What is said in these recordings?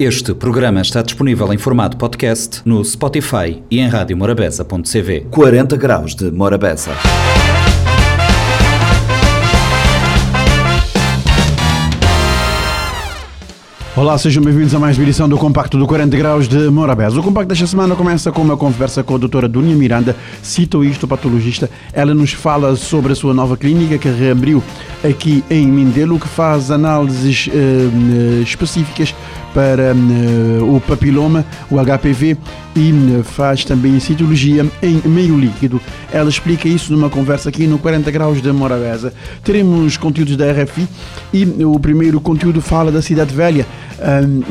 Este programa está disponível em formato podcast no Spotify e em radiomorabeza.cv. 40 graus de Morabeza. Olá, sejam bem-vindos a mais uma edição do Compacto do 40 Graus de Morabeza. O Compacto desta semana começa com uma conversa com a doutora Dunia Miranda, citohistopatologista. Ela nos fala sobre a sua nova clínica que reabriu aqui em Mindelo, que faz análises eh, específicas para eh, o papiloma, o HPV e eh, faz também citologia em meio líquido. Ela explica isso numa conversa aqui no 40 Graus de Morabeza. Teremos conteúdos da RFI e o primeiro conteúdo fala da Cidade Velha.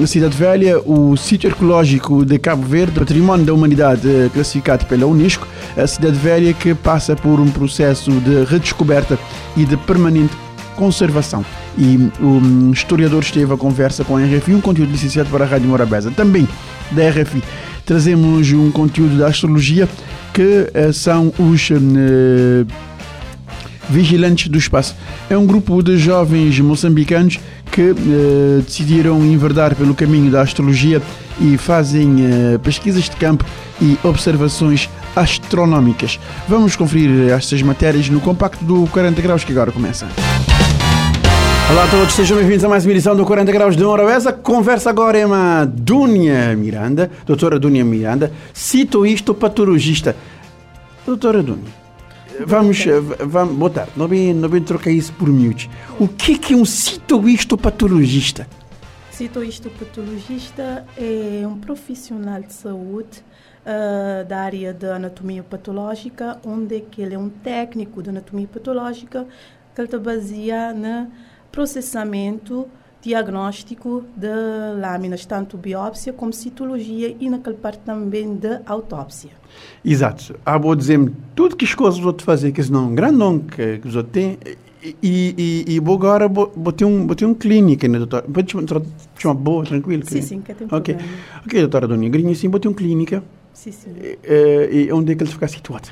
A Cidade Velha, o sítio arqueológico de Cabo Verde, património da humanidade eh, classificado pela Unesco, a Cidade Velha que passa por um processo de redescoberta e de permanente conservação. E o historiador esteve a conversa com a RFI, um conteúdo licenciado para a Rádio Morabeza. Também da RFI trazemos um conteúdo da astrologia que uh, são os uh, Vigilantes do Espaço. É um grupo de jovens moçambicanos que uh, decidiram enverdar pelo caminho da astrologia e fazem pesquisas de campo e observações astronómicas. Vamos conferir estas matérias no compacto do 40 Graus que agora começa. Olá a todos, sejam bem-vindos a mais uma edição do 40 Graus de Morabeza. Conversa agora é uma Dúnia Miranda, doutora Dúnia Miranda, citohistopatologista. Doutora Dúnia, vamos, vamos, boa tarde, não bem, não bem trocar isso por miúdos. O que, é um citohistopatologista? Citohistopatologista é um profissional de saúde uh, da área da anatomia patológica, onde que ele é um técnico de anatomia patológica que ele está baseado na processamento diagnóstico de lâminas, tanto biópsia como citologia e naquela parte também de autópsia. Exato. Ah, vou dizer-me tudo que as coisas vou fazer, que não um grande nome que, que os outros têm, e, e, e vou agora vou, vou, ter um, vou ter um clínica, né, doutor? Pode te chamar boa, tranquilo? Sim, sim, que tem ok. problema. Ok, doutora Dona Grinha, sim, vou ter um clínica. Sim, sim. E, e onde é que ele fica situado?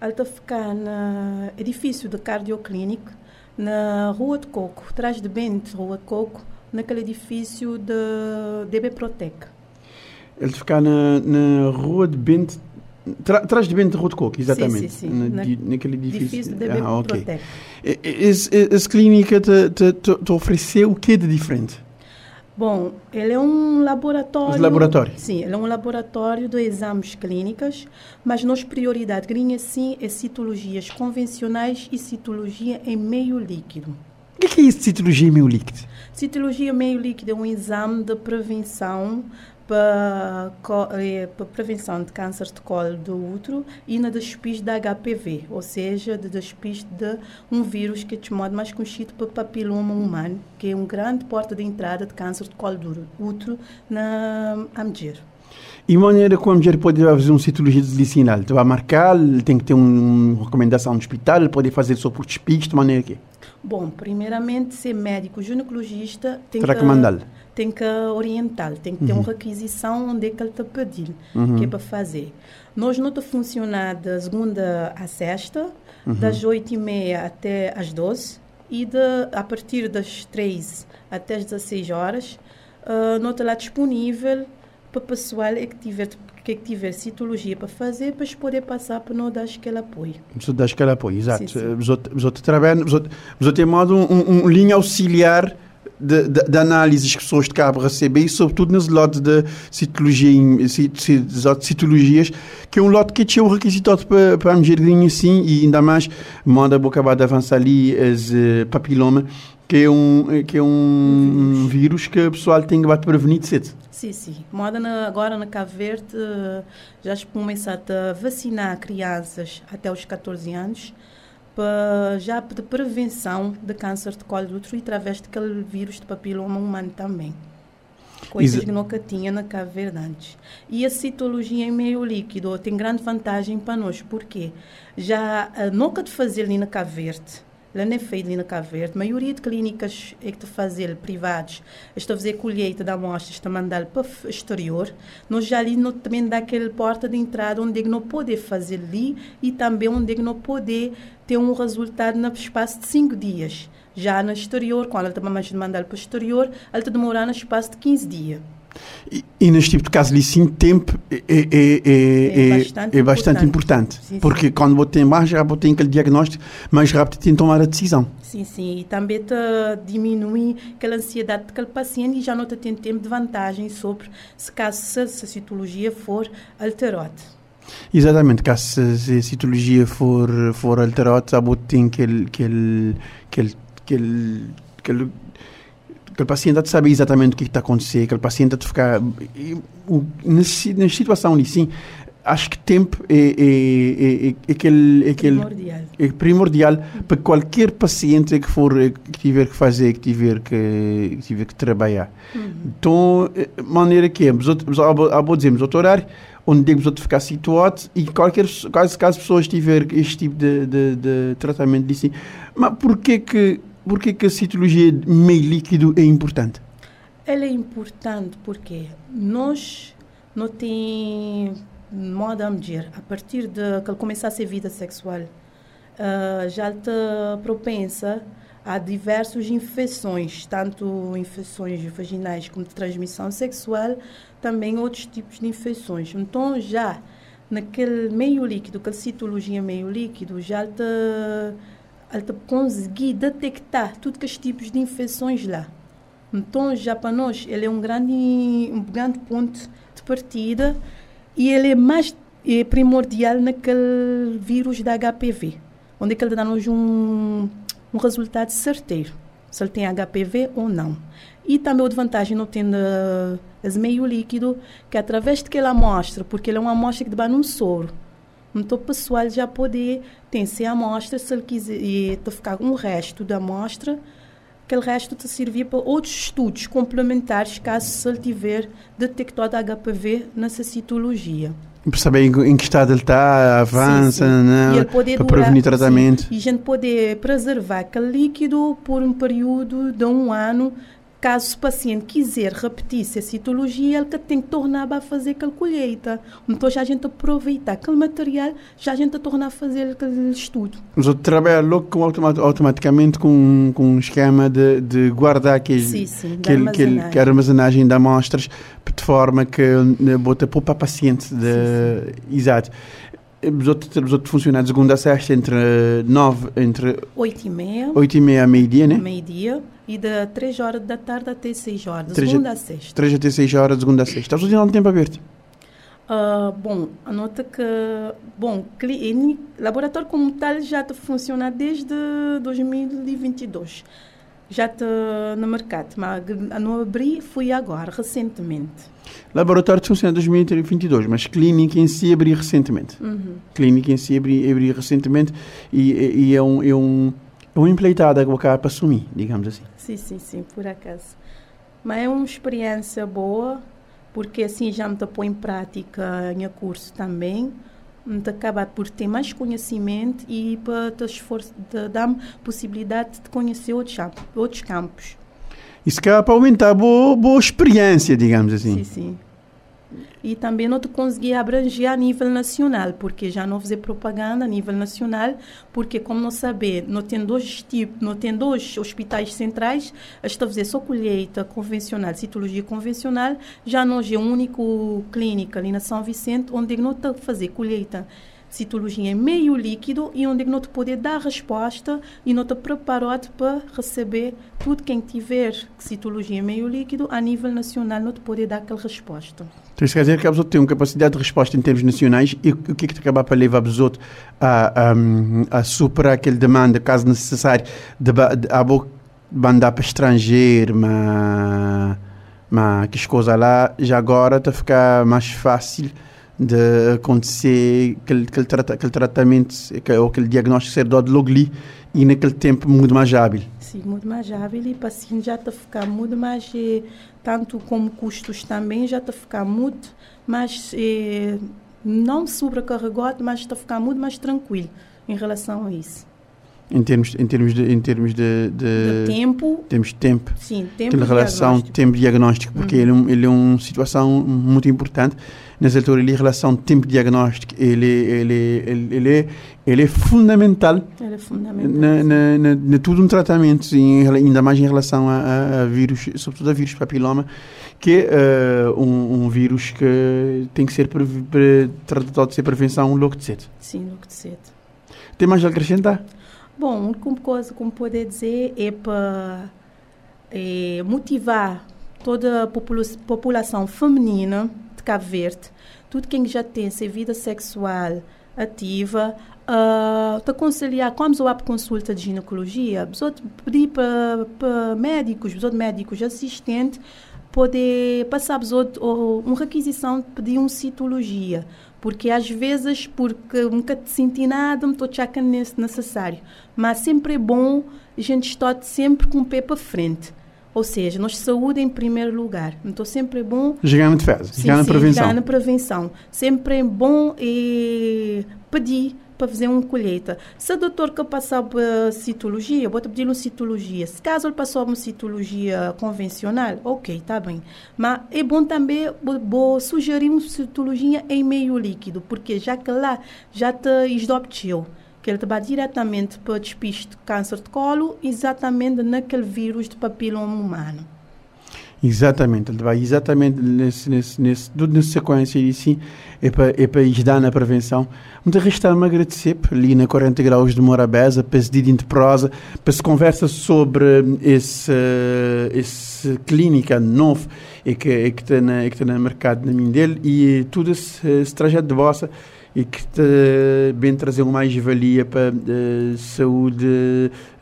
Ele está ficar no edifício da Cardioclínica, na Rua de Coco, atrás de Bento, Rua de Coco, naquele edifício de DB Protec. Ele fica na, na Rua de Bento, tra- atrás de Bento, Rua de Coco, exatamente. sim, sim. Na, Na- di- naquele edifício. De DB ah, ok. Protec. E- e- esse clínica te, te, te, te ofereceu o que de diferente? Bom, ele é um laboratório. Um laboratório. Sim, ele é um laboratório de exames clínicas, mas nossa prioridade grinha sim é citologias convencionais e citologia em meio líquido. O que é, isso citologia meio líquido? Citologia meio líquido é um exame de prevenção para, eh, para prevenção de câncer de colo do útero e na despiste da HPV, ou seja, de despiste de um vírus que é chamado mais conhecido por papiloma humano, que é um grande porta de entrada de câncer de colo do útero na a mulher. E maneira como a mulher pode fazer uma citologia medicinal? Ele vai marcar, tem que ter um- uma recomendação do hospital, pode fazer só por despiste, de maneira que? Bom, primeiramente, ser médico ginecologista tem Terá que, mandá-lo. tem que orientar, tem que ter uma requisição onde é que ele está pedindo, que é para fazer. Nós não está funcionar da segunda à sexta, das oito e meia até às 12 e de, a partir das três até às 16 horas, uh, não está lá disponível para o pessoal é que tiver, que tiver citologia para fazer, para poder passar para nós dar aquele apoio. Você dá aquele apoio, exato. Sim, sim. Você outros trabalham, você tem um, um, um linha auxiliar de, de, de análises que pessoas de cabo recebem, e sobretudo nos lotes de citologia, cit- cit- citologias, que é um lote que tinha o requisito para, para a mulher assim, e ainda mais, manda vou acabar de avançar ali as eh, papiloma, que é um, que é um, vírus que o pessoal tem que bater prevenir de cedo. Sim, sim. Moda na- agora na Cabo Verde eh, já se começa a vacinar crianças até os 14 anos já de prevenção de câncer de colo do útero e através daquele vírus de papiloma humano também. Coisas Exa- que nunca tinha na Cabo Verde antes. E a citologia em meio líquido tem grande vantagem para nós, porque já eh, nunca de fazer ali na Cabo Verde, lá feito ali na Cabo Verde, a maioria de clínicas é que te fazer privados, estão a fazer colheita de amostras, estão a mandar para o exterior, nós já ali também dá aquele porta de entrada onde é que não poder fazer ali e também onde é que não poder ter um resultado no espaço de cinco dias. Já no exterior, quando ela de mandar para o exterior, ela está demorar no espaço de 15 dias. E, e neste tipo de casos, ali, sim, tempo é, é, é, É é, bastante é bastante importante. importante. Sim, sim. porque quando você tem mais rápido, tem aquele diagnóstico, mais rápido tem que tomar a decisão. Sim, sim. E também te diminui aquela ansiedade daquele paciente e já não te tem tempo de vantagem sobre se caso se, se a citologia for alterada. Exatamente, caso se, se a citologia for, for alterada, sabe, tem aquele, aquele, aquele, aquele, aquele, aquele paciente a saber exatamente o que está a acontecer, aquele paciente a ficar. e o- Nessa nessa situação ali, sim, acho que tempo é, é, é, é, é aquele. É aquele Primordial. é primordial para qualquer paciente que for que tiver que fazer, que tiver que, que tiver que trabalhar. Então, eh, maneira que é, a vou dizer, outro horário, onde devemos outro ficar situado e qualquer caso, caso a pessoa tiver este tipo de, de, de tratamento de assim, mas porquê que porquê que a citologia de meio líquido é importante? Ela é importante porque nós não tem modo a medir a partir de que começar a ser vida sexual ah, já está propensa a diversas infecções, tanto infecções vaginais como de transmissão sexual, também outros tipos de infecções. Então já naquele meio líquido, aquela citologia meio líquido, já está ele tá conseguir detectar todos os tipos de infecções lá. Então, já para nós, ele é um grande, um grande ponto de partida e ele é mais é primordial naquele vírus da HPV, onde é que ele dá-nos um, um resultado certeiro, se ele tem HPV ou não. E também outra vantagem não tem uh, esse meio líquido, que através daquela amostra, porque ele é uma amostra que dá num soro. Então, o pessoal já pode ter a amostra, se ele quiser e te ficar um resto da amostra, aquele resto te servir para outros estudos complementares, caso se ele tiver detectado HPV nessa citologia. Para saber em, que estado ele está, avança, Sim, sim. Poder para durar- prevenir tratamento. sim. E a gente poder preservar aquele líquido por um período de um ano. Caso o paciente quiser repetir essa citologia, ele tem que tornar a fazer aquela colheita. Então já a gente aproveitar aquele material, já a gente tornar a fazer aquele estudo. Os outros trabalham logo com automa- automaticamente com, com um esquema de, de guardar aquele, Sim, sim, aquele, aquele, armazenagem. que a armazenagem de amostras de forma que bota poupa paciente de exato. Os outros, os outros funcionam de segunda a sexta entre nove, entre 8 e meia, oito e meia meio-dia, né? meio-dia, e de 3 horas da tarde até 6 horas, de segunda a sexta. Três até seis horas de segunda a sexta. Estás usando tempo aberto? Ah, bom, anota que, bom, o laboratório como tal já está funciona desde 2022. Já está no mercado, mas não abri foi agora, recentemente. Laboratório funciona em 2022, mas clínica em si abri recentemente. Uhum. Clínica em si abri, abri recentemente e, e é um, é um, é um empleitado que eu acabo para assumir, digamos assim. Sim, sim, sim, por acaso. Mas é uma experiência boa, porque assim já me põe em prática em curso também. Me acaba por ter mais conhecimento e para te esforço, te dar-me possibilidade de conhecer outros, outros campos. Isso é para aumentar a boa, boa experiência, digamos assim. Sim, sim. E também não consegui abranger a nível nacional, porque já não fazer propaganda a nível nacional, porque como não saber, não tem dois tipos, não tem dois hospitais centrais, está fazer só colheita convencional, citologia convencional, já não é um único clínica ali na São Vicente, onde não está fazer colheita citologia em meio líquido e onde te poder dar resposta e te preparado para receber tudo quem tiver citologia em meio líquido a nível nacional te poder dar aquela resposta. Então isso quer dizer que a pessoa tem uma capacidade de resposta em termos nacionais e o que é que acaba para levar a pessoa a, a, a superar aquele demanda, caso necessário, de, de, a boca mandar para estrangeiro, mas, mas que as coisas lá já agora está a ficar mais fácil de acontecer aquele, aquele, trata, aquele tratamento ou aquele diagnóstico ser dado logo ali e naquele tempo muito mais hábil. Sim, muito mais hábil e o paciente já está a ficar muito mais, tanto como custos também, já está a ficar muito mais, não sobrecarregado, mas está a ficar muito mais tranquilo em relação a isso. Em termos, em termos de, em termos de, de, De tempo, temos tempo. sim, tempo de relação tempo diagnóstico, porque ele, é ele é uma situação muito importante. Nessa altura, a relação tempo diagnóstico, ele, ele, ele, ele, é, ele é fundamental Ele é fundamental. na, na, na, na todo um tratamento, em ainda mais em relação a, a, a vírus, sobretudo a vírus papiloma. que é uh, um, um, vírus que tem que ser tratado de ser prevenção logo de cedo. Sim, logo de cedo. Tem mais a acrescentar? Bom, a única coisa que poder dizer é para é, motivar toda a popula população feminina de Cabo Verde, tudo quem já tem essa vida sexual ativa, uh, te aconselhar, como eu para consulta de ginecologia, pedir para médicos, médicos assistentes, poder passar uma requisição de pedir uma citologia. Porque às vezes, porque nunca te senti nada, me estou achando necessário. Mas sempre é bom a gente estar sempre com o pé para frente. Ou seja, nós saúde em primeiro lugar. Então sempre é bom. Jogar na defesa, jogar na prevenção. Jogar na prevenção. Sempre é bom e pedir para fazer uma colheita. Se o doutor que passar por citologia, vou pedir uma citologia. Se caso ele passou uma citologia convencional, ok, está bem. Mas é bom também vou sugerir uma citologia em meio líquido, porque já que lá já te esdoptiu que ele vai diretamente para o despiste de câncer de colo, exatamente naquele vírus de papiloma humano. Exatamente, ele vai exatamente nesse, nesse, nesse, tudo nessa sequência e sim, é para, é para ajudar na prevenção. Muito resta-me agradecer ali na 40 graus de Morabeza, para esse dia de prosa, para se conversa sobre esse, esse clínica novo e que, e que está que no mercado na minha dele e tudo esse, esse trajeto de vossa e que te, bem trazer uma mais-valia para a saúde,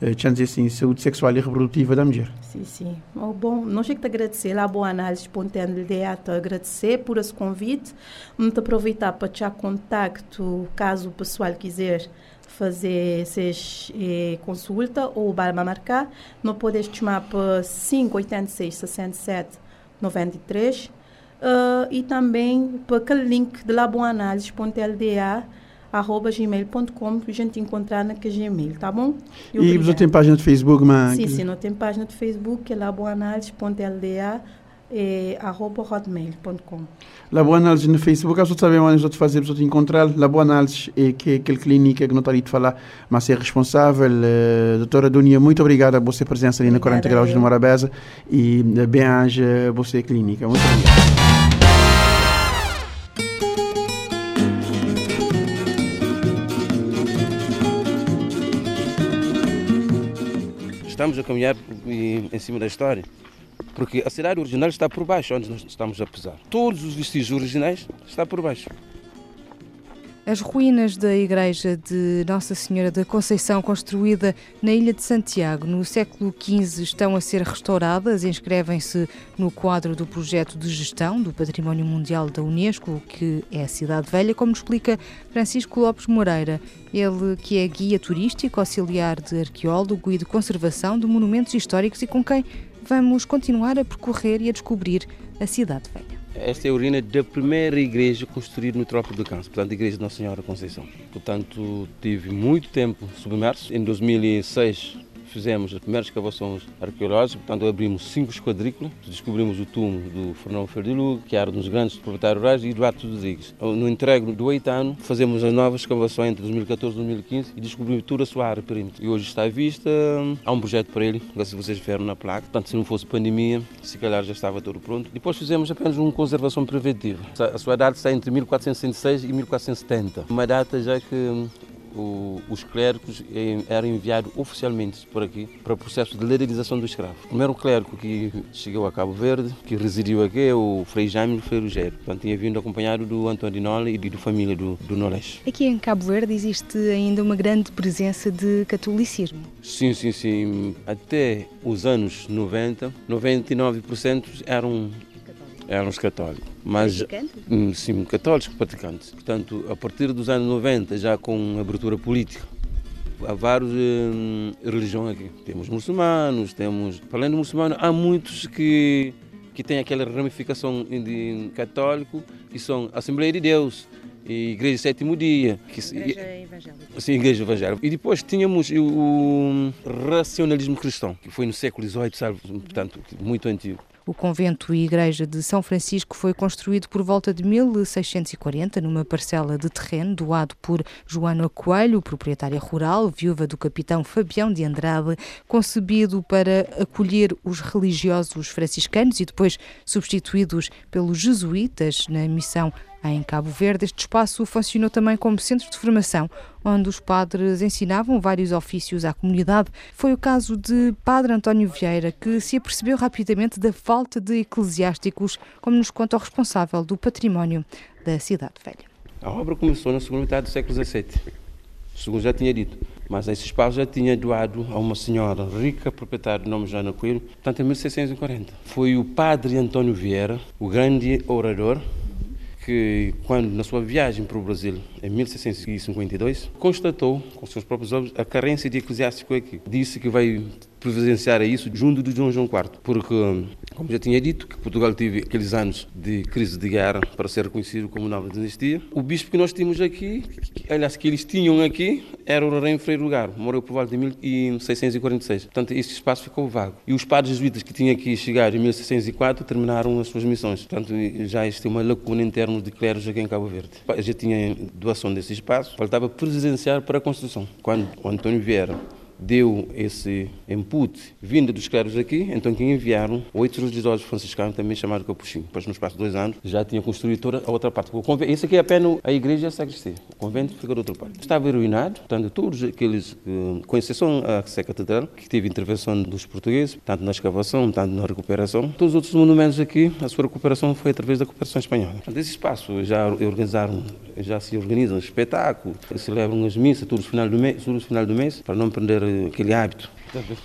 uh, dizer assim, saúde sexual e reprodutiva da mulher. Sim, sim. Oh, bom, não chego a agradecer a boa análise espontânea de te agradecer por esse convite, muito aproveitar para te contacto caso o pessoal quiser fazer essas eh, consulta ou vai marcar, não podes chamar para 586 67 93 Uh, e também para aquele link de laboanálise.lda arroba gmail.com que a gente encontrar na Gmail, tá bom? E, e você tem página de Facebook, mas... Sim, sim, não tem página de Facebook, que é laboanálise.lda é, arroba hotmail.com. La Boa Análise no Facebook, as sabem onde nós fazer para encontrar. La Boa Análise é que aquela clínica que não está ali de falar, mas é responsável. Uh, doutora Dunia, muito obrigada por você presença ali na 40 graus de Morabeza e uh, bem-aja você clínica. Muito obrigado. Estamos a caminhar em cima da história. Porque a cidade original está por baixo, onde nós estamos a pisar. Todos os vestígios originais estão por baixo. As ruínas da igreja de Nossa Senhora da Conceição, construída na Ilha de Santiago no século XV, estão a ser restauradas. Inscrevem-se no quadro do projeto de gestão do Património Mundial da Unesco, que é a Cidade Velha, como explica Francisco Lopes Moreira. Ele que é guia turístico, auxiliar de arqueólogo e de conservação de monumentos históricos e com quem vamos continuar a percorrer e a descobrir a Cidade Velha. Esta é a urina da primeira igreja construída no Trópico do Câncer, portanto, a igreja de Nossa Senhora Conceição. Portanto, tive muito tempo submerso. Em 2006 fizemos as primeiras escavações arqueológicas, portanto abrimos cinco esquadrículas, descobrimos o túmulo do Fernão Ferdiluga, que era um dos grandes proprietários rurais, e Eduardo Rodrigues. No entrego do oito ano, fazemos as novas escavações entre 2014 e 2015 e descobrimos toda a sua área perímetro. E hoje está à vista, há um projeto para ele, se vocês viram na placa, portanto se não fosse pandemia, se calhar já estava todo pronto. Depois fizemos apenas uma conservação preventiva. A sua data está entre 1466 e 1470, uma data já que o, os clérigos eram enviados oficialmente por aqui para o processo de legalização do escravo. O primeiro clérigo que chegou a Cabo Verde, que residiu aqui, é o Frei Jaime Ferrugero. Portanto, tinha vindo acompanhado do Antônio Nola e da família do, do. Aqui em Cabo Verde existe ainda uma grande presença de catolicismo. Sim, sim, sim. Até os anos 90, 99% eram eram os católicos. Mas, hum, sim, católicos praticantes. Portanto, a partir dos anos 90, já com abertura política, há várias hum, religiões aqui. Temos muçulmanos, temos. Além do muçulmano, há muitos que, que têm aquela ramificação de católico, que são Assembleia de Deus, e Igreja Sétimo Dia. Que, igreja Evangélica. Sim, Igreja Evangélica. E depois tínhamos o, o racionalismo cristão, que foi no século XVIII, sabe, portanto, muito antigo O convento e igreja de São Francisco foi construído por volta de 1640 numa parcela de terreno doado por Joana Coelho, proprietária rural, viúva do capitão Fabião de Andrade, concebido para acolher os religiosos franciscanos e depois substituídos pelos jesuítas na missão em Cabo Verde, este espaço funcionou também como centro de formação, onde os padres ensinavam vários ofícios à comunidade. Foi o caso de Padre António Vieira, que se apercebeu rapidamente da falta de eclesiásticos, como nos conta o responsável do património da Cidade Velha. A obra começou na segunda metade do século XVII, segundo já tinha dito, mas esse espaço já tinha doado a uma senhora rica, proprietária do nome Joana Coelho, portanto em 1640. Foi o Padre António Vieira, o grande orador, que, quando na sua viagem para o Brasil, em 1652, constatou com seus próprios olhos a carência de eclesiástico aqui. Disse que vai providenciar isso junto de Dom João IV, porque, como já tinha dito, que Portugal teve aqueles anos de crise de guerra para ser reconhecido como nova dinastia. O bispo que nós tínhamos aqui, aliás, que eles tinham aqui, era o Rei Frei Lugar, morreu por volta de 1646. Portanto, esse espaço ficou vago. E os padres jesuítas que tinham aqui chegado em 1604 terminaram as suas missões. Portanto, já existe uma lacuna em termos de clérigos aqui em Cabo Verde. Já tinha doação desse espaço, faltava presidenciar para a construção. Quando o António Vieira deu esse input vindo dos clérigos aqui, então que enviaram oito religiosos franciscanos, também chamados Capuchinho. Depois, no espaço de dois anos, já tinham construído toda a outra parte. Convento, esse aqui é apenas a igreja e a sacristia. O convento fica do outro parte. Estava arruinado, portanto, todos aqueles, eh, com exceção a Sé Catedral, que teve intervenção dos portugueses, tanto na escavação, tanto na recuperação. Todos os outros monumentos aqui, a sua recuperação foi através da cooperação espanhola. Portanto, esse espaço já organizaram, já se organizam espetáculos, celebram as missas todos os final do mês, todos os final do mês para não perder aquele hábito.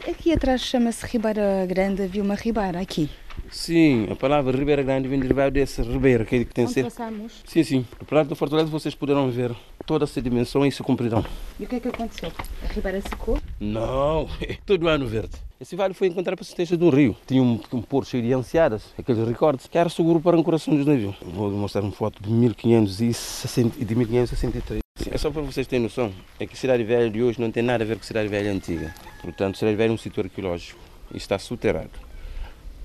Aqui atrás chama-se Ribeira Grande, havia uma ribeira aqui. Sim, a palavra Ribeira Grande vem derivada dessa ribeira, aquele que tem Onde ser. passamos. Sim, sim. Do lado do Fortaleza vocês poderão ver toda essa dimensão e essa compridão. E o que é que aconteceu? A ribeira secou? Não, todo ano verde. Esse vale foi encontrar para a assistência de um rio. Tinha um, um porto cheio de ansiadas, aqueles recordes, que era seguro para o coração dos navios. Vou mostrar uma foto de 1560 e de 1563. É só para vocês terem noção, é que Cidade Velha de hoje não tem nada a ver com Cidade Velha antiga. Portanto, Cidade Velha é um sítio arqueológico e está soterrado.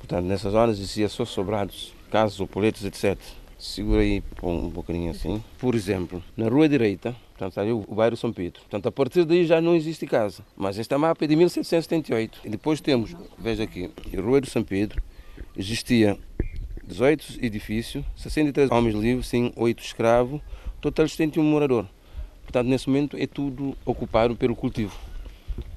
Portanto, nessas zonas existiam só sobrados, casas, opoletos, etc. Segura aí um bocadinho assim. Por exemplo, na rua direita, portanto, ali o bairro São Pedro. Portanto, a partir daí já não existe casa. Mas esta mapa é de 1778. E depois temos, veja aqui, a rua do São Pedro, existia 18 edifícios, 63 homens livres, sim, 8 escravos, total 71 morador. Portanto, nesse momento é tudo ocupado pelo cultivo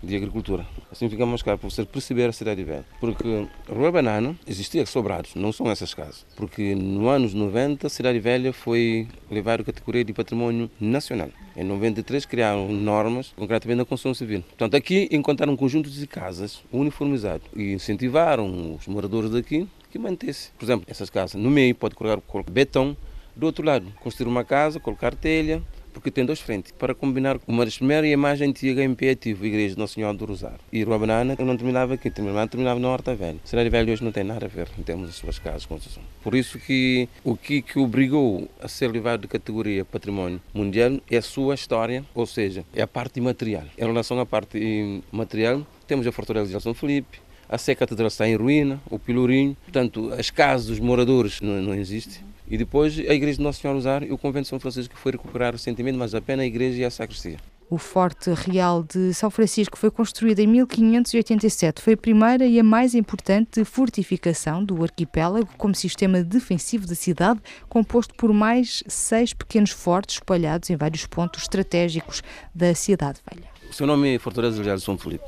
de agricultura. Assim fica mais claro para você perceber a cidade velha. Porque Rua Banana existia sobrados, não são essas casas. Porque no anos 90 a cidade velha foi levada à categoria de património nacional. Em 93 criaram normas, concretamente na construção civil. Portanto, aqui encontraram um conjunto de casas uniformizadas e incentivaram os moradores daqui que mantesse. Por exemplo, essas casas, no meio pode colocar betão, do outro lado, construir uma casa, colocar telha, porque tem duas frentes, para combinar uma das primeiras imagens antigas em pé ativo, a Igreja de Nossa Senhora do Rosário. E Rua Banana eu não terminava aqui, terminava, terminava na Horta Velha. Cidade Velha hoje não tem nada a ver em termos das suas casas, construção. Por isso que o que, que obrigou a ser levado de categoria património mundial é a sua história, ou seja, é a parte material. Em relação à parte material, temos a Fortaleza de São Felipe, a Sé Catedral está em ruína, o Pilourinho, portanto, as casas dos moradores não, não existem. E depois a Igreja de Nossa Senhora Rosário e o Convento de São Francisco que foi recuperar recentemente, mas apenas a Igreja e a Sacristia. O Forte Real de São Francisco foi construído em 1587. Foi a primeira e a mais importante fortificação do arquipélago como sistema defensivo da cidade, composto por mais seis pequenos fortes espalhados em vários pontos estratégicos da cidade velha. O seu nome é Fortaleza Real de São Felipe.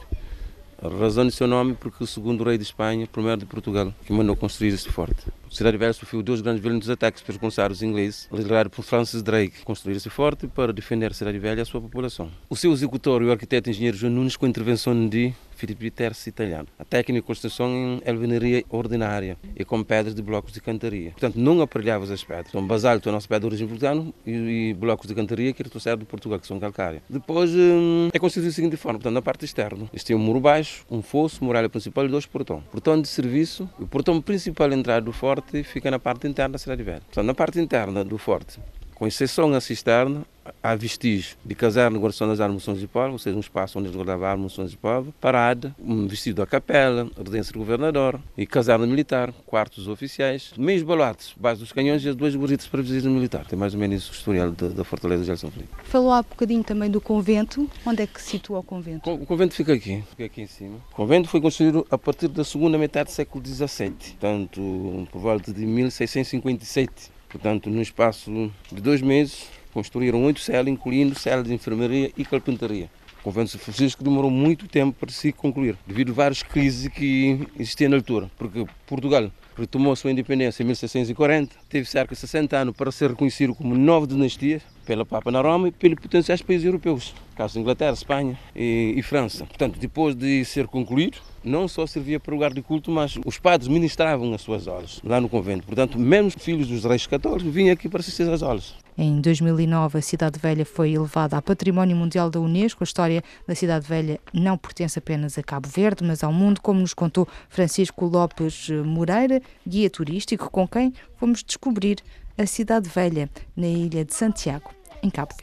A razão do seu nome é porque o segundo rei de Espanha, primeiro de Portugal, que mandou construir este forte. Cidade velha sofreu dois grandes violentos ataques pelos comissários ingleses, liderados por Francis Drake, construir esse forte para defender a cidade velha e a sua população. O seu executor, o arquiteto engenheiro João Nunes, com intervenção de Filipe Terce italiano. A técnica de construção em alvenaria ordinária e com pedras de blocos de cantaria. Portanto, não aparelhavas as pedras. São basalto, a nossa pedra de origem vulcano, e, e blocos de cantaria que trouxeram de Portugal, que são calcária. Depois hum, é construído da seguinte forma, portanto, na parte externa. Existia um muro baixo, um fosso, muralha principal e dois portões. Portão de serviço, o portão principal de entrada do forte fica na parte interna da cidade velha. Na parte interna do forte Com exceção à cisterna, há vestígios de caserna guardação das armas de Paulo, ou seja, um espaço onde eles guardavam armas de Paulo, parada, um vestido da capela, residência do governador e caserna militar, quartos oficiais, meios baluartes, base dos canhões e as duas burritas para visita militar. Tem mais ou menos o historial da, da Fortaleza de São Felipe. Falou há bocadinho também do convento. Onde é que se situa o convento? O convento fica aqui, fica aqui em cima. O convento foi construído a partir da segunda metade do século XVII, portanto, por volta de 1657. Portanto, no espaço de dois meses, construíram oito celas, incluindo celas de enfermaria e carpintaria. O convento de São Francisco demorou muito tempo para se concluir, devido a várias crises que existiam na altura, porque Portugal retomou a sua independência em 1640, teve cerca de 60 anos para ser reconhecido como nova dinastia pela Papa na Roma e pelos potenciais países europeus, caso Inglaterra, Espanha e, e França. Portanto, depois de ser concluído, não só servia para lugar de culto, mas os padres ministravam as suas aulas lá no convento. Portanto, mesmo os filhos dos reis católicos vinham aqui para assistir às aulas. Em 2009, a Cidade Velha foi elevada a Património Mundial da Unesco. A história da Cidade Velha não pertence apenas a Cabo Verde, mas ao mundo, como nos contou Francisco Lopes Moreira, guia turístico, com quem fomos descobrir a Cidade Velha, na ilha de Santiago, em Cabo.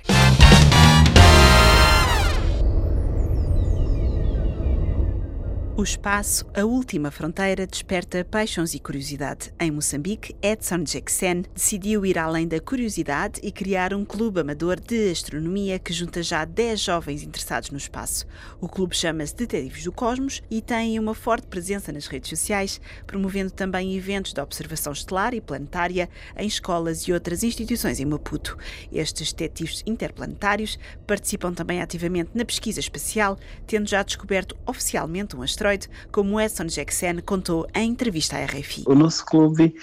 O espaço, a última fronteira, desperta paixões e curiosidade. Em Moçambique, Edson Jackson decidiu ir além da curiosidade e criar um clube amador de astronomia que junta já 10 jovens interessados no espaço. O clube chama-se Detetives do Cosmos e tem uma forte presença nas redes sociais, promovendo também eventos de observação estelar e planetária em escolas e outras instituições em Maputo. Estes detetives interplanetários participam também ativamente na pesquisa espacial, tendo já descoberto oficialmente um asteroide como Edson Jackson contou em entrevista à RFI. O nosso clube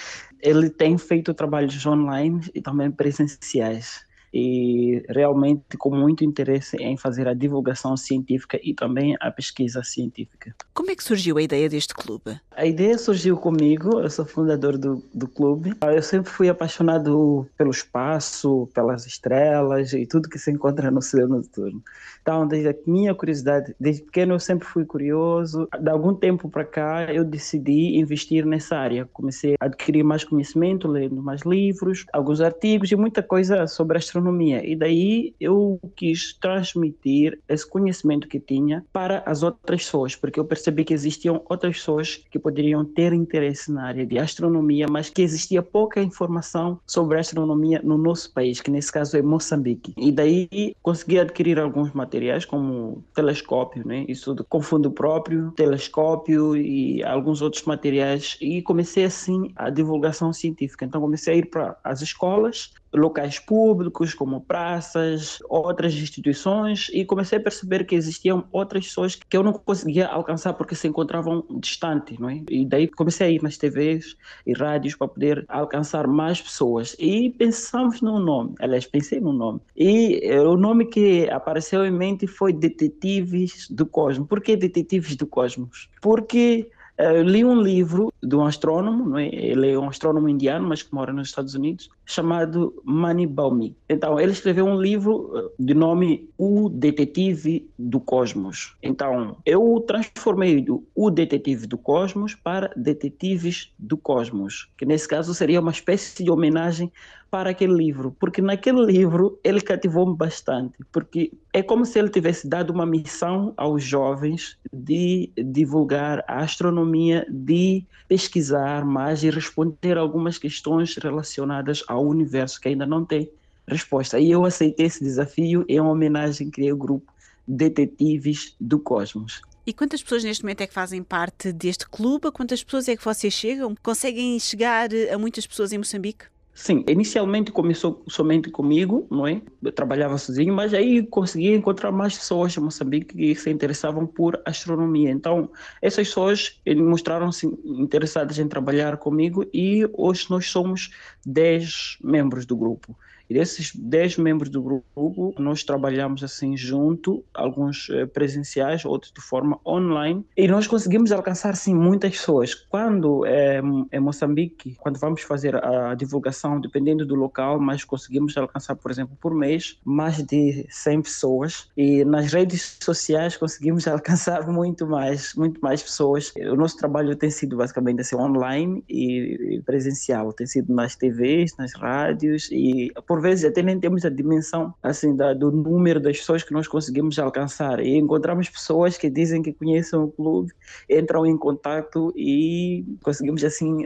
ele tem feito trabalhos online e também presenciais e realmente com muito interesse em fazer a divulgação científica e também a pesquisa científica. Como é que surgiu a ideia deste clube? A ideia surgiu comigo, eu sou fundador do, do clube. Eu sempre fui apaixonado pelo espaço, pelas estrelas e tudo que se encontra no céu noturno. Então, desde a minha curiosidade, desde pequeno eu sempre fui curioso. De algum tempo para cá, eu decidi investir nessa área. Comecei a adquirir mais conhecimento, lendo mais livros, alguns artigos e muita coisa sobre astronomia. E daí eu quis transmitir esse conhecimento que tinha para as outras pessoas, porque eu percebi que existiam outras pessoas que poderiam ter interesse na área de astronomia, mas que existia pouca informação sobre astronomia no nosso país, que nesse caso é Moçambique. E daí consegui adquirir alguns materiais como telescópio, né? isso com fundo próprio, telescópio e alguns outros materiais e comecei assim a divulgação científica. Então comecei a ir para as escolas locais públicos, como praças, outras instituições, e comecei a perceber que existiam outras pessoas que eu não conseguia alcançar porque se encontravam distantes, não é? E daí comecei a ir nas TVs e rádios para poder alcançar mais pessoas. E pensamos num nome, aliás, pensei num nome. E eh, o nome que apareceu em mente foi Detetives do Cosmos. Por que Detetives do Cosmos? Porque eu li um livro de um astrônomo, é? ele é um astrônomo indiano, mas que mora nos Estados Unidos, chamado Mani Baumi. Então, ele escreveu um livro de nome O Detetive do Cosmos. Então, eu transformei do O Detetive do Cosmos para Detetives do Cosmos, que nesse caso seria uma espécie de homenagem para aquele livro, porque naquele livro ele cativou-me bastante, porque é como se ele tivesse dado uma missão aos jovens de divulgar a astronomia, de pesquisar mais e responder algumas questões relacionadas ao universo que ainda não tem resposta. E eu aceitei esse desafio em homenagem criei o grupo Detetives do Cosmos. E quantas pessoas neste momento é que fazem parte deste clube? A quantas pessoas é que vocês chegam? Conseguem chegar a muitas pessoas em Moçambique? Sim, inicialmente começou somente comigo, não é? Eu trabalhava sozinho, mas aí consegui encontrar mais pessoas em Moçambique que se interessavam por astronomia. Então, essas pessoas mostraram-se interessadas em trabalhar comigo e hoje nós somos 10 membros do grupo. E desses 10 membros do grupo, nós trabalhamos assim junto, alguns presenciais, outros de forma online, e nós conseguimos alcançar sim muitas pessoas. Quando é, em Moçambique, quando vamos fazer a divulgação, dependendo do local, mas conseguimos alcançar, por exemplo, por mês, mais de 100 pessoas. E nas redes sociais conseguimos alcançar muito mais, muito mais pessoas. O nosso trabalho tem sido basicamente assim online e presencial, tem sido nas TVs, nas rádios e por por vezes até nem temos a dimensão assim da, do número das pessoas que nós conseguimos alcançar. E encontramos pessoas que dizem que conhecem o clube, entram em contato e conseguimos assim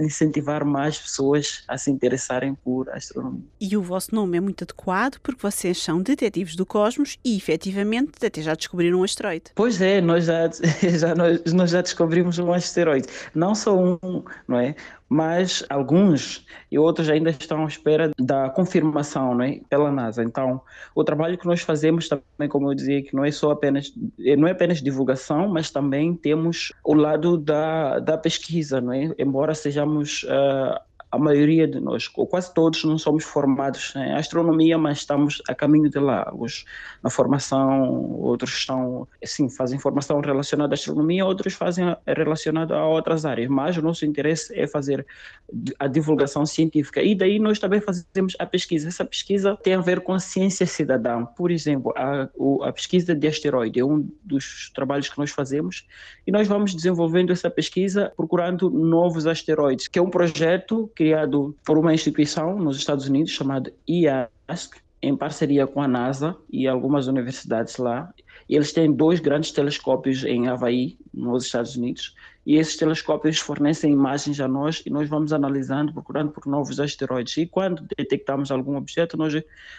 incentivar mais pessoas a se interessarem por astronomia. E o vosso nome é muito adequado porque vocês são detetives do cosmos e efetivamente até já descobriram um asteroide. Pois é, nós já, já, nós, nós já descobrimos um asteroide. Não só um, não é? Mas alguns e outros ainda estão à espera da confirmação né, pela NASA. Então, o trabalho que nós fazemos também, como eu dizia, que não é só apenas não é apenas divulgação, mas também temos o lado da, da pesquisa, não é? Embora sejamos uh, a maioria de nós, ou quase todos, não somos formados em astronomia, mas estamos a caminho de lá. Na formação, outros estão, sim, fazem formação relacionada à astronomia, outros fazem relacionada a outras áreas. Mas o nosso interesse é fazer a divulgação científica. E daí nós também fazemos a pesquisa. Essa pesquisa tem a ver com a ciência cidadã. Por exemplo, a, a pesquisa de asteroide é um dos trabalhos que nós fazemos. E nós vamos desenvolvendo essa pesquisa procurando novos asteroides, que é um projeto que criado por uma instituição nos Estados Unidos chamada IASC, em parceria com a NASA e algumas universidades lá. Eles têm dois grandes telescópios em Havaí, nos Estados Unidos, e esses telescópios fornecem imagens a nós e nós vamos analisando, procurando por novos asteroides. E quando detectamos algum objeto, nós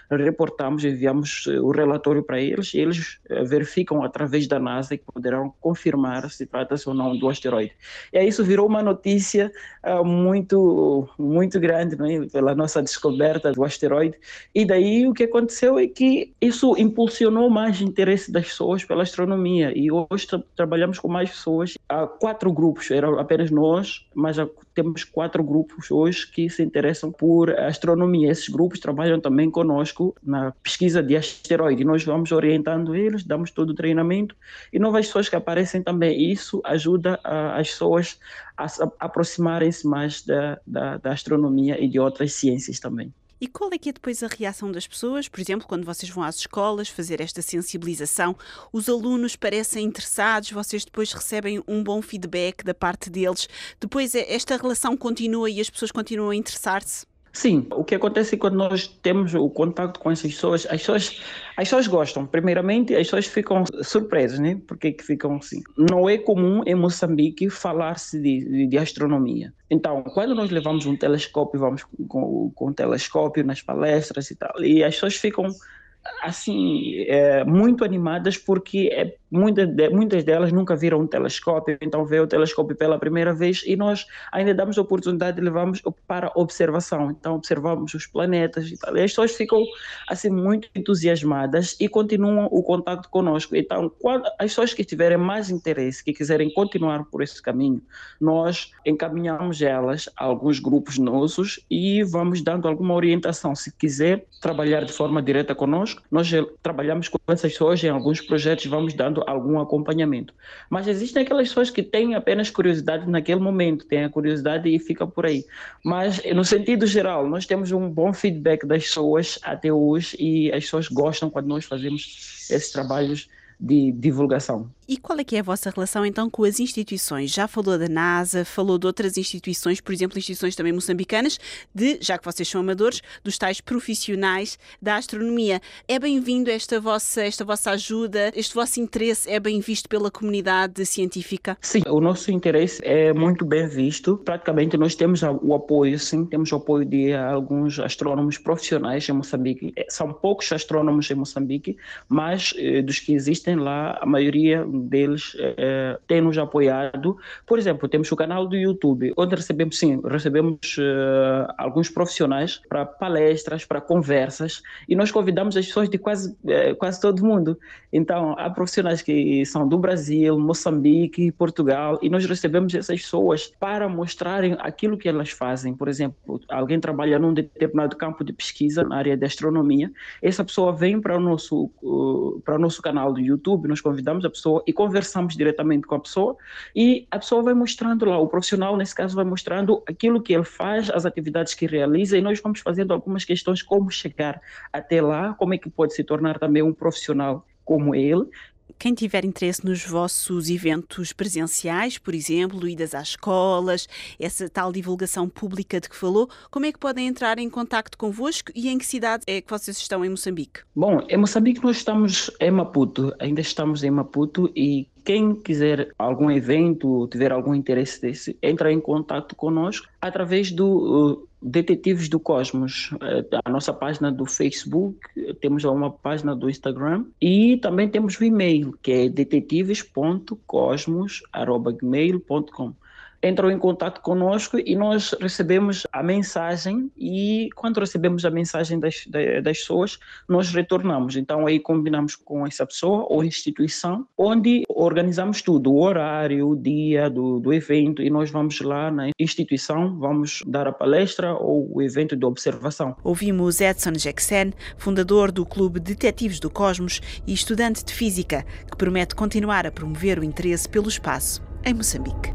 reportamos, enviamos eh, o relatório para eles e eles eh, verificam através da NASA e poderão confirmar se trata-se ou não do asteroide. E aí isso virou uma notícia uh, muito, muito grande é? pela nossa descoberta do asteroide. E daí o que aconteceu é que isso impulsionou mais interesse das pessoas pela astronomia. E hoje tra trabalhamos com mais pessoas. Há quatro grupos, eram apenas nós, mas temos quatro grupos hoje que se interessam por astronomia. Esses grupos trabalham também conosco na pesquisa de asteroide. Nós vamos orientando eles, damos todo o treinamento e novas pessoas que aparecem também. Isso ajuda as pessoas a, a aproximarem-se mais da, da, da astronomia e de outras ciências também. E qual é que é depois a reação das pessoas? Por exemplo, quando vocês vão às escolas fazer esta sensibilização, os alunos parecem interessados, vocês depois recebem um bom feedback da parte deles. Depois é, esta relação continua e as pessoas continuam a interessar-se? Sim, o que acontece quando nós temos o contato com essas pessoas, as pessoas, as pessoas gostam. Primeiramente, as pessoas ficam surpresas, né? Porque que ficam assim. Não é comum em Moçambique falar-se de, de, de, astronomia. Então, quando nós levamos um telescópio, vamos com, com telescópio nas palestras e tal, e as pessoas ficam assim, é, muito animadas porque é, muita de, muitas delas nunca viram um telescópio, então vê o telescópio pela primeira vez e nós ainda damos a oportunidade de levamos para observação. Então observamos os planetas e tal. E as pessoas ficam assim muito entusiasmadas e continuam o contato conosco. Então, quando as pessoas que tiverem mais interesse, que quiserem continuar por esse caminho, nós encaminhamos elas a alguns grupos nossos e vamos dando alguma orientação. Se quiser trabalhar de forma direta conosco, nós trabalhamos com essas pessoas em alguns projetos, vamos dando algum acompanhamento. Mas existem aquelas pessoas que têm apenas curiosidade naquele momento, têm a curiosidade e fica por aí. Mas, no sentido geral, nós temos um bom feedback das pessoas até hoje e as pessoas gostam quando nós fazemos esses trabalhos de divulgação. E qual é que é a vossa relação então com as instituições? Já falou da NASA, falou de outras instituições, por exemplo, instituições também moçambicanas, de, já que vocês são amadores, dos tais profissionais da astronomia. É bem-vindo esta vossa, esta vossa ajuda, este vosso interesse é bem visto pela comunidade científica? Sim, o nosso interesse é muito bem visto. Praticamente nós temos o apoio, sim, temos o apoio de alguns astrônomos profissionais em Moçambique. É, são poucos astrônomos em Moçambique, mas eh, dos que existem lá, a maioria deles é, tem nos apoiado. Por exemplo, temos o canal do YouTube, onde recebemos, sim, recebemos uh, alguns profissionais para palestras, para conversas, e nós convidamos as pessoas de quase, uh, quase todo mundo. Então, há profissionais que são do Brasil, Moçambique, Portugal, e nós recebemos essas pessoas para mostrarem aquilo que elas fazem. Por exemplo, alguém trabalha num determinado campo de pesquisa na área de astronomia, essa pessoa vem para o nosso, uh, para o nosso canal do YouTube, nós convidamos a pessoa e conversamos diretamente com a pessoa e a pessoa vai mostrando lá, o profissional nesse caso vai mostrando aquilo que ele faz, as atividades que realiza e nós vamos fazendo algumas questões como chegar até lá, como é que pode se tornar também um profissional como ele quem tiver interesse nos vossos eventos presenciais, por exemplo, idas às escolas, essa tal divulgação pública de que falou, como é que podem entrar em contato convosco e em que cidade é que vocês estão em Moçambique? Bom, em Moçambique nós estamos em Maputo, ainda estamos em Maputo e quem quiser algum evento, tiver algum interesse desse, entra em contato conosco através do uh, Detetives do Cosmos, uh, a nossa página do Facebook, temos uma página do Instagram e também temos o e-mail, que é detetives.cosmos.gmail.com entram em contato conosco e nós recebemos a mensagem e quando recebemos a mensagem das, das pessoas, nós retornamos. Então aí combinamos com essa pessoa ou instituição, onde organizamos tudo, o horário, o dia do, do evento e nós vamos lá na instituição, vamos dar a palestra ou o evento de observação. Ouvimos Edson Jackson, fundador do Clube Detetives do Cosmos e estudante de Física, que promete continuar a promover o interesse pelo espaço em Moçambique.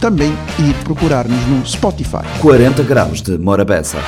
também ir procurar-nos no Spotify. 40 graus de Morabeza.